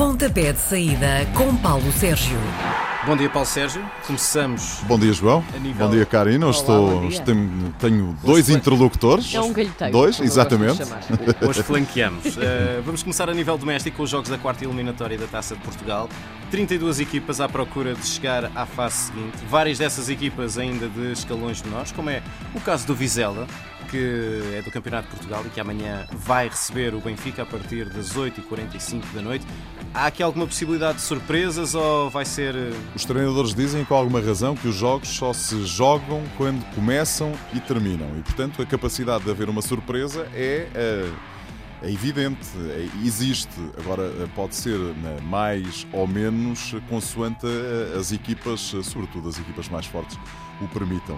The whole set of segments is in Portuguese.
Pontapé de saída com Paulo Sérgio. Bom dia, Paulo Sérgio. Começamos. Bom dia, João. nível- Bom dia, Karina. Olá, Estou, bom dia. tenho, tenho dois interlocutores. É um galheteiro. Dois, exatamente. Hoje flanqueamos. Uh, vamos começar a nível doméstico com os jogos da quarta eliminatória da Taça de Portugal. 32 equipas à procura de chegar à fase seguinte. Várias dessas equipas ainda de escalões menores, como é o caso do Vizela, que é do Campeonato de Portugal e que amanhã vai receber o Benfica a partir das 8h45 da noite. Há aqui alguma possibilidade de surpresas ou vai ser. uh, Os treinadores dizem com alguma razão que os jogos só se jogam quando começam e terminam. E, portanto, a capacidade de haver uma surpresa é, eh, é evidente, é- existe. Agora, eh, pode ser né, mais ou menos consoante eh, as equipas, eh, sobretudo as equipas mais fortes, o permitam.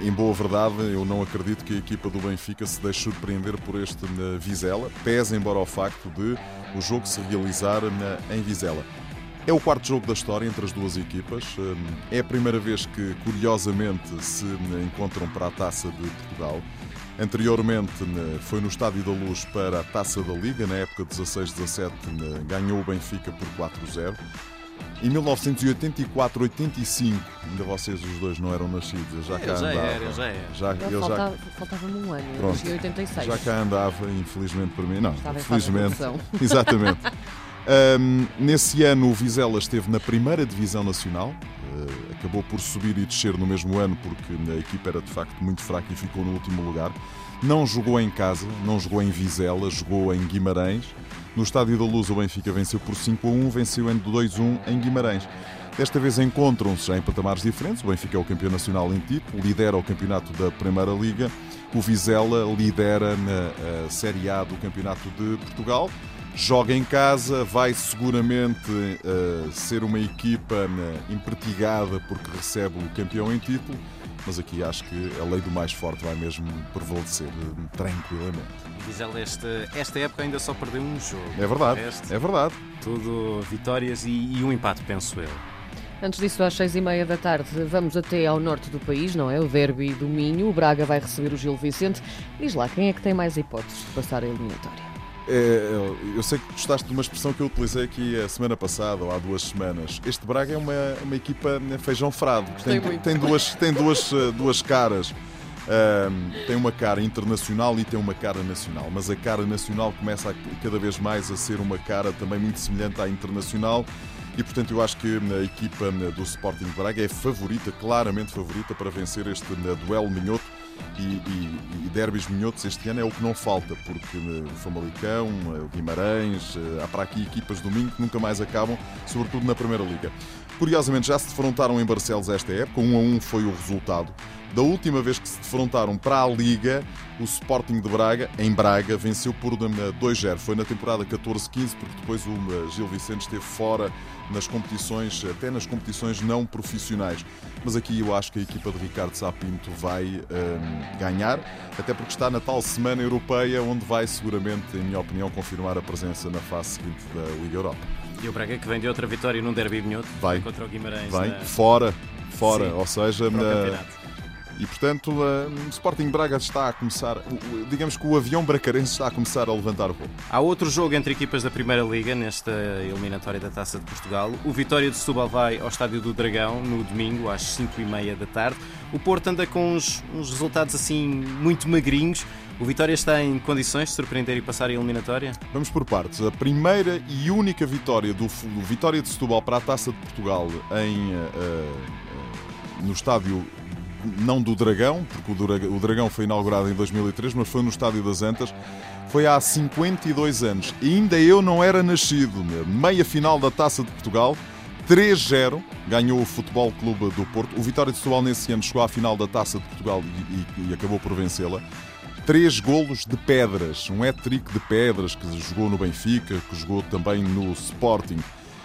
Em boa verdade, eu não acredito que a equipa do Benfica se deixe surpreender por este na Vizela, pese embora ao facto de o jogo se realizar na- em Vizela. É o quarto jogo da história entre as duas equipas. Hum, É a primeira vez que, curiosamente, se encontram para a Taça de Portugal. Anteriormente foi no Estádio da Luz para a Taça da Liga, na época 16-17 hum, ganhou o Benfica por 4-0. Em 1984-85, ainda vocês os dois não eram nascidos, eu já cá Eu já andava. era, eu já era. Já, Eu eu já, faltava- Faltava-me um ano. Eu Pronto. em 86. já cá andava, infelizmente para mim. Não, Estava felizmente. Exatamente. Ahm, nesse ano, o Vizela esteve na primeira Divisão Nacional. Ah, acabou por subir e descer no mesmo ano porque a equipa era de facto muito fraca e ficou no último lugar. Não jogou em casa, não jogou em Vizela, jogou em Guimarães. No Estádio da Luz, o Benfica venceu por 5 a 1, venceu em 2 a 1 em Guimarães. Desta vez encontram-se em patamares diferentes. O Benfica é o campeão nacional em título, lidera o campeonato da Primeira Liga. O Vizela lidera na Série A do Campeonato de Portugal. Joga em casa, vai seguramente eh, ser uma equipa né, impertigada porque recebe o campeão em título. Mas aqui acho que a lei do mais forte vai mesmo prevalecer eh, tranquilamente. Vizela, esta, esta época ainda só perdeu um jogo. É verdade, é verdade. Tudo vitórias e, e um empate, penso eu. Antes disso, às seis e meia da tarde, vamos até ao norte do país, não é? O derby do Minho. O Braga vai receber o Gil Vicente. Diz lá, quem é que tem mais hipóteses de passar a eliminatória? É, eu sei que gostaste de uma expressão que eu utilizei aqui a semana passada ou há duas semanas. Este Braga é uma, uma equipa né, feijão frado. Tem, muito. tem duas, tem duas, eh, duas caras. Ahm, tem uma cara internacional e tem uma cara nacional, mas a cara nacional começa a, cada vez mais a ser uma cara também muito semelhante à internacional. E portanto eu acho que a equipa né, do Sporting Braga é favorita, claramente favorita para vencer este né, duelo minhoto e, e, e derbys minhotos este ano é o que não falta, porque eh, o Famalicão, eh, Guimarães, eh, há para aqui equipas domingo que nunca mais acabam, sobretudo na Primeira Liga. Curiosamente já se defrontaram em Barcelos esta época, 1 a 1 foi o resultado. Da última vez que se defrontaram para a Liga, o Sporting de Braga, em Braga, venceu por eh, 2-0. Foi na temporada 14-15, porque depois o eh, Gil Vicente esteve fora nas competições, até nas competições não profissionais. Mas aqui eu acho que a equipa de Ricardo Sapinto vai hum, ganhar, até porque está na tal Semana Europeia, onde vai seguramente, em minha opinião, confirmar a presença na fase seguinte da Liga Europa. E o Braga que vem de outra vitória num derby minhoto Vai. contra o Guimarães Vai na, fora, fora, Sim, ou seja, na- campeonato. E portanto o Sporting Braga está a começar, o- o- digamos que o avião bracarense está a começar a levantar voo. Há outro jogo entre equipas da Primeira Liga nesta eliminatória da Taça de Portugal. O Vitória de Setúbal vai ao Estádio do Dragão no domingo às 5h30 da tarde. O Porto anda com uns, uns resultados assim muito magrinhos. O Vitória está em condições de surpreender e passar a eliminatória? Vamos por partes. A primeira e única vitória do, do Vitória de Setúbal para a Taça de Portugal em, eh, eh, no estádio não do Dragão, porque o Dra- o Dragão foi inaugurado em 2003, mas foi no estádio das Antas. Foi há 52 anos. E ainda eu não era nascido. Meia final da Taça de Portugal. 3-0 ganhou o Futebol Clube do Porto. O Vitória de Setúbal nesse ano chegou à final da Taça de Portugal e, e- e acabou por vencê-la três golos de pedras, um hat-trick de pedras que jogou no Benfica, que jogou também no Sporting.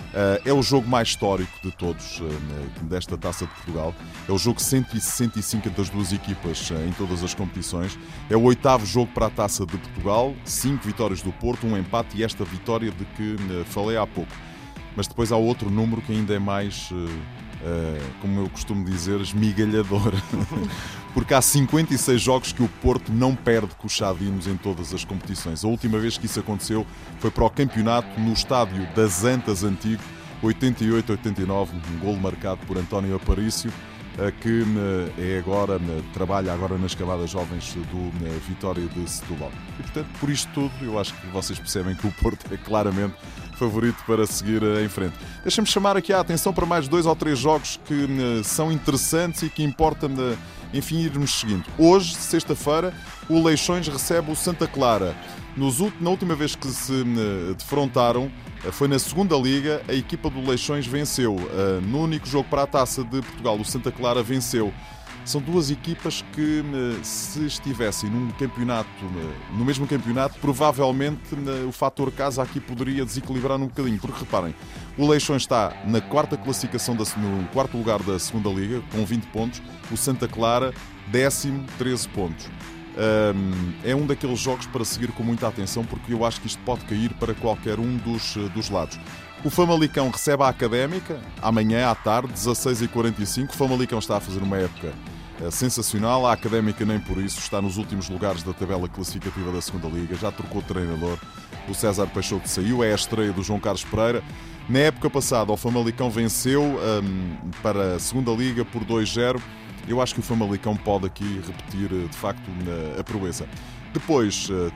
Uh, é o jogo mais histórico de todos uh, desta Taça de Portugal. É o jogo 165 entre as duas equipas uh, em todas as competições. É o oitavo jogo para a Taça de Portugal. Cinco vitórias do Porto, um empate e esta vitória de que falei há pouco. Mas depois há outro número que ainda é mais como eu costumo dizer, esmigalhador. Porque há 56 jogos que o Porto não perde com os Chadinos em todas as competições. A última vez que isso aconteceu foi para o campeonato no estádio das Antas Antigo, 88-89, um golo marcado por António Aparício que é agora, trabalha agora nas camadas jovens do Vitória de Setúbal. E portanto, por isto tudo, eu acho que vocês percebem que o Porto é claramente favorito para seguir em frente. Deixa-me chamar aqui a atenção para mais dois ou três jogos que são interessantes e que importa, enfim, irmos seguindo. Hoje, sexta-feira, o Leixões recebe o Santa Clara. Nos, na última vez que se defrontaram, foi na segunda liga, a equipa do Leixões venceu. Ah, no único jogo para a taça de Portugal, o Santa Clara venceu. São duas equipas que, se estivessem num campeonato, no mesmo campeonato, provavelmente o fator casa aqui poderia desequilibrar um bocadinho. Porque reparem, o Leixões está na quarta classificação, da, no quarto lugar da segunda liga, com 20 pontos. O Santa Clara, décimo, 13 pontos é um daqueles jogos para seguir com muita atenção, porque eu acho que isto pode cair para qualquer um dos, eh, dos lados. O Famalicão recebe a Académica amanhã à tarde, 16h45. O Famalicão está a fazer uma época eh, sensacional. A Académica nem por isso está nos últimos lugares da tabela classificativa da segunda Liga. Já trocou de treinador. O César Peixoto saiu. É a estreia do João Carlos Pereira. Na época passada, o Famalicão venceu um, para a segunda Liga por 2-0. Eu acho que o Famalicão pode aqui repetir eh, de facto a proeza. Depois, eh,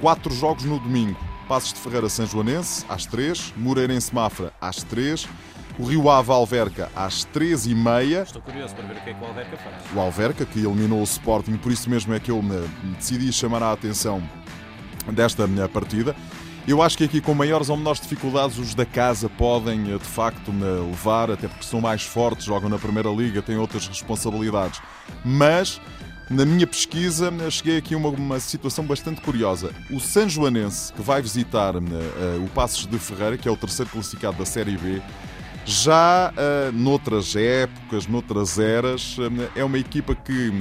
quatro jogos no domingo. Passos de Ferreira São Joanense, às 3, Moreirense Mafra, às 3, o Rio Ave Alverca, às 3 e meia. Estou curioso para ver o que é que o Alverca faz. O Alverca, que eliminou o Sporting, por isso mesmo é que eu me decidi chamar a atenção desta minha partida. Eu acho que aqui com maiores ou menores dificuldades os da casa podem eh, de facto levar, até porque são mais fortes, jogam na Primeira Liga, têm outras responsabilidades. Mas na minha pesquisa cheguei aqui a uma, uma, situação bastante curiosa. O San Joanense, que vai visitar uh, uh, o Passos de Ferreira, que é o terceiro classificado da Série B, já uh, noutras épocas, noutras eras, é uma equipa que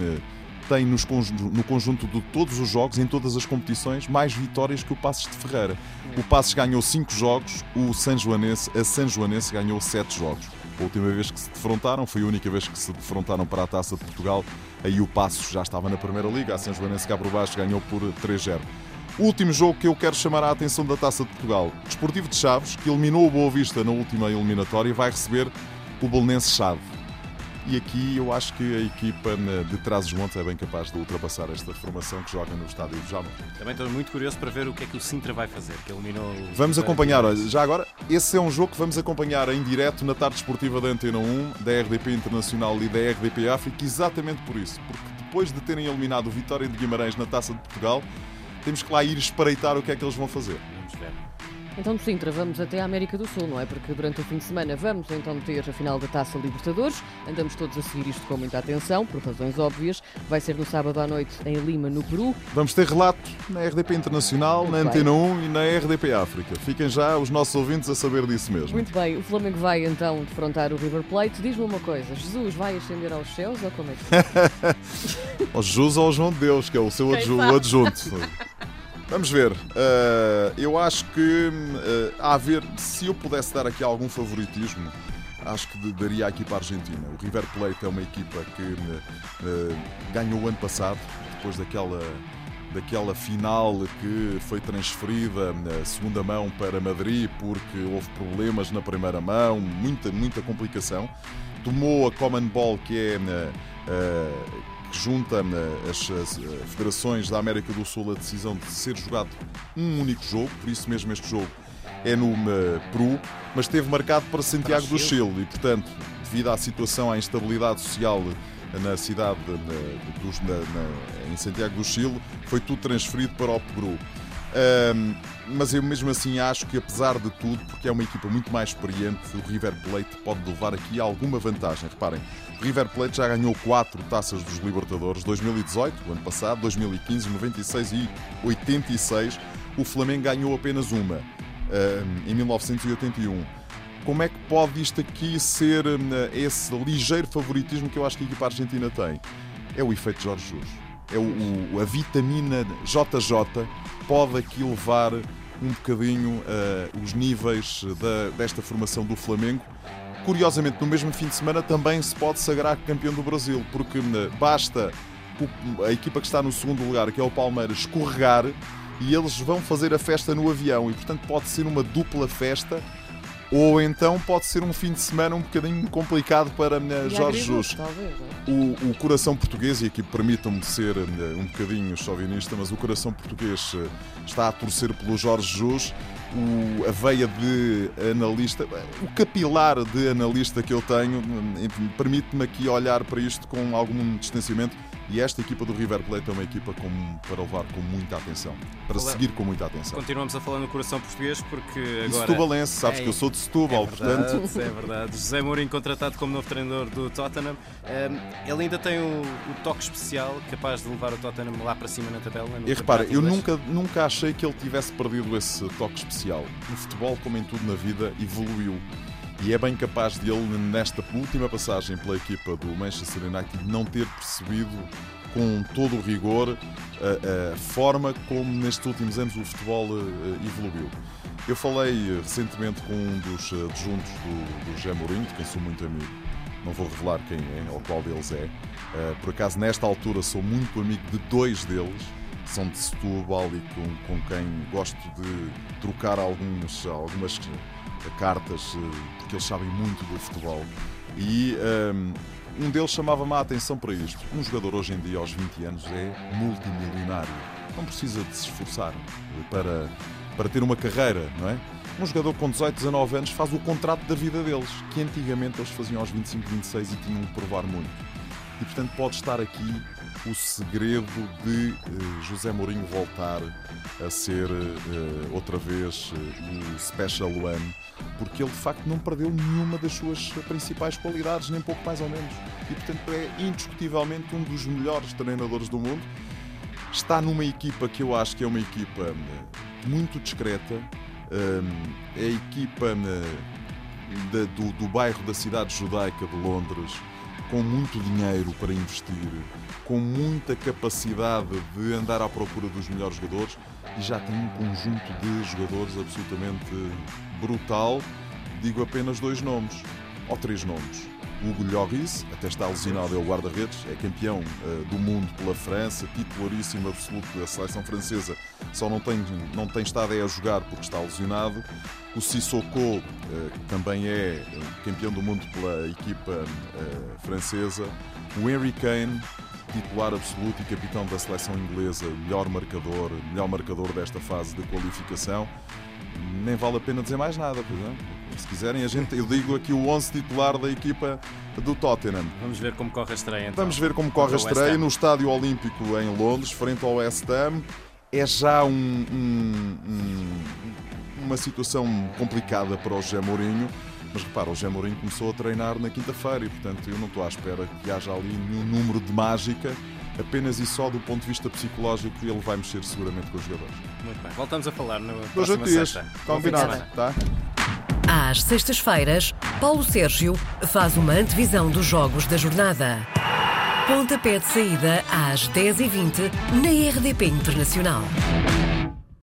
tem nos, no conjunto de todos os jogos, em todas as competições, mais vitórias que o Passos de Ferreira. O Passos ganhou 5 jogos, o San Joanense, a San Joanense ganhou 7 jogos. A última vez que se defrontaram, foi a única vez que se defrontaram para a Taça de Portugal, aí o Passos já estava na Primeira Liga, a San Joanense por baixo ganhou por 3-0. O último jogo que eu quero chamar a atenção da Taça de Portugal, Desportivo de Chaves, que eliminou o Boa Vista na última eliminatória, vai receber o Belenense Chave. E aqui eu acho que a equipa de Trás-os-Montes é bem capaz de ultrapassar esta formação que joga no estádio de Jamor. Também estou muito curioso para ver o que é que o Sintra vai fazer, que eliminou Vamos acompanhar, olha, já agora, esse é um jogo que vamos acompanhar em direto na tarde esportiva da Antena 1, da RDP Internacional e da RDP África, exatamente por isso, porque depois de terem eliminado o Vitória de Guimarães na Taça de Portugal, temos que lá ir espreitar o que é que eles vão fazer. Então, de Sintra, vamos até a América do Sul, não é? Porque durante o fim de semana vamos então ter a final da Taça Libertadores. Andamos todos a seguir isto com muita atenção, por razões óbvias. Vai ser no sábado à noite em Lima, no Peru. Vamos ter relato na RDP Internacional, Muito na bem. Antena 1 e na RDP África. Fiquem já os nossos ouvintes a saber disso mesmo. Muito bem, o Flamengo vai então defrontar o River Plate. Diz-me uma coisa: Jesus vai ascender aos céus ou como é que é? Jesus ou João de Deus, que é o seu adjunto. Vamos ver. Uh, eu acho que uh, a ver, se eu pudesse dar aqui algum favoritismo, acho que daria aqui para a Argentina. O River Plate é uma equipa que uh, ganhou o ano passado, depois daquela, daquela final que foi transferida na segunda mão para Madrid porque houve problemas na primeira mão, muita, muita complicação. Tomou a Common Ball, que é que junta as, as, eh, federações da América do Sul a decisão de ser jogado um único jogo, por isso mesmo este jogo é no Peru, mas esteve marcado para Santiago do Chile e, portanto, devido à situação, à instabilidade social na cidade, na, na, em Santiago do Chile, foi tudo transferido para o Peru. Um, mas eu mesmo assim acho que, apesar de tudo, porque é uma equipa muito mais experiente, o River Plate pode levar aqui alguma vantagem. Reparem, o River Plate já ganhou quatro taças dos Libertadores: 2018, o ano passado, 2015, 96 e 86. O Flamengo ganhou apenas uma, um, em 1981. Como é que pode isto aqui ser um, esse ligeiro favoritismo que eu acho que a equipa argentina tem? É o efeito Jorge Jesus. É o, o, a vitamina JJ pode aqui levar um bocadinho uh, os níveis da, desta formação do Flamengo curiosamente, no mesmo fim de semana também se pode sagrar campeão do Brasil, porque eh, basta a equipa que está no segundo lugar, que é o Palmeiras, escorregar e eles vão fazer a festa no avião e, portanto, pode ser uma dupla festa. Ou então pode ser um fim de semana um bocadinho complicado para eh, Jorge Jesus. é? O, o, coração português, e aqui permitam-me ser eh, um bocadinho chauvinista, mas o coração português eh, está a torcer pelo Jorge Jesus. O, a veia de analista, o capilar de analista que eu tenho, permite-me aqui olhar para isto com algum distanciamento e esta equipa do River Plate é uma equipa com, para levar com muita atenção, para Olá. seguir com muita atenção. Continuamos a falar no coração português porque agora. E Setubalense, sabes é, que eu sou de Setúbal, é verdade, portanto. É verdade. José Mourinho contratado como novo treinador do Tottenham. Um, ele ainda tem o, o, toque especial capaz de levar o Tottenham lá para cima na tabela. E repara, eu nunca, nunca achei que ele tivesse perdido esse toque especial. No futebol, como em tudo na vida, evoluiu e é bem capaz de ele, nesta última passagem pela equipa do Manchester United, não ter percebido com todo o rigor a, a forma como nestes últimos anos o futebol uh, evoluiu. Eu falei recentemente com um dos adjuntos do, do Gé Mourinho, de quem sou muito amigo, não vou revelar quem é ou qual deles é. por acaso, nesta altura, sou muito amigo de dois deles, são de Setúbal e com, com quem gosto de trocar alguns, algumas cartas, eh, porque eles sabem muito do futebol. E um, ehm, um deles chamava-me a atenção para isto. Um jogador hoje em dia, aos 20 anos, é multimilionário. Não precisa de se esforçar para, para ter uma carreira, não é? Um jogador com 18, 19 anos faz o contrato da vida deles, que antigamente eles faziam aos 25, 26 e tinham que provar muito. E portanto pode estar aqui o segredo de uh, José Mourinho voltar a ser uh, outra vez uh, o Special One, porque ele de facto não perdeu nenhuma das suas principais qualidades, nem pouco mais ou menos. E portanto é indiscutivelmente um dos melhores treinadores do mundo. Está numa equipa que eu acho que é uma equipa muito discreta, é a equipa do, do bairro da cidade judaica de Londres com muito dinheiro para investir, com muita capacidade de andar à procura dos melhores jogadores e já tem um conjunto de jogadores absolutamente brutal. Digo apenas dois nomes, ou três nomes. Hugo Lloris, até está lesionado, é o guarda-redes, é campeão uh, do mundo pela França, titularíssimo absoluto da seleção francesa, só não tem, não tem estado a jogar porque está lesionado. O Sissoko, uh, que também é campeão do mundo pela equipa uh, francesa. O Henry Kane, titular absoluto e capitão da seleção inglesa, melhor marcador, melhor marcador desta fase de qualificação. Nem vale a pena dizer mais nada, por exemplo. Se quiserem, a gente, eu digo aqui o 11 titular da equipa do Tottenham. Vamos ver como corre a estreia. Então. Vamos ver como corre a estreia no Estádio Olímpico em Londres, frente ao West Ham. É já um, um, um, uma situação complicada para o José Mourinho. Mas repara, o José Mourinho começou a treinar na quinta-feira e, portanto, eu não estou à espera que haja ali nenhum número de mágica. Apenas e só do ponto de vista psicológico, ele vai mexer seguramente com os jogadores. Muito bem, voltamos a falar no próximo dias. Combinado, tá? Às sextas-feiras, Paulo Sérgio faz uma antevisão dos jogos da jornada. Pontapé de saída às 10h20 na RDP Internacional.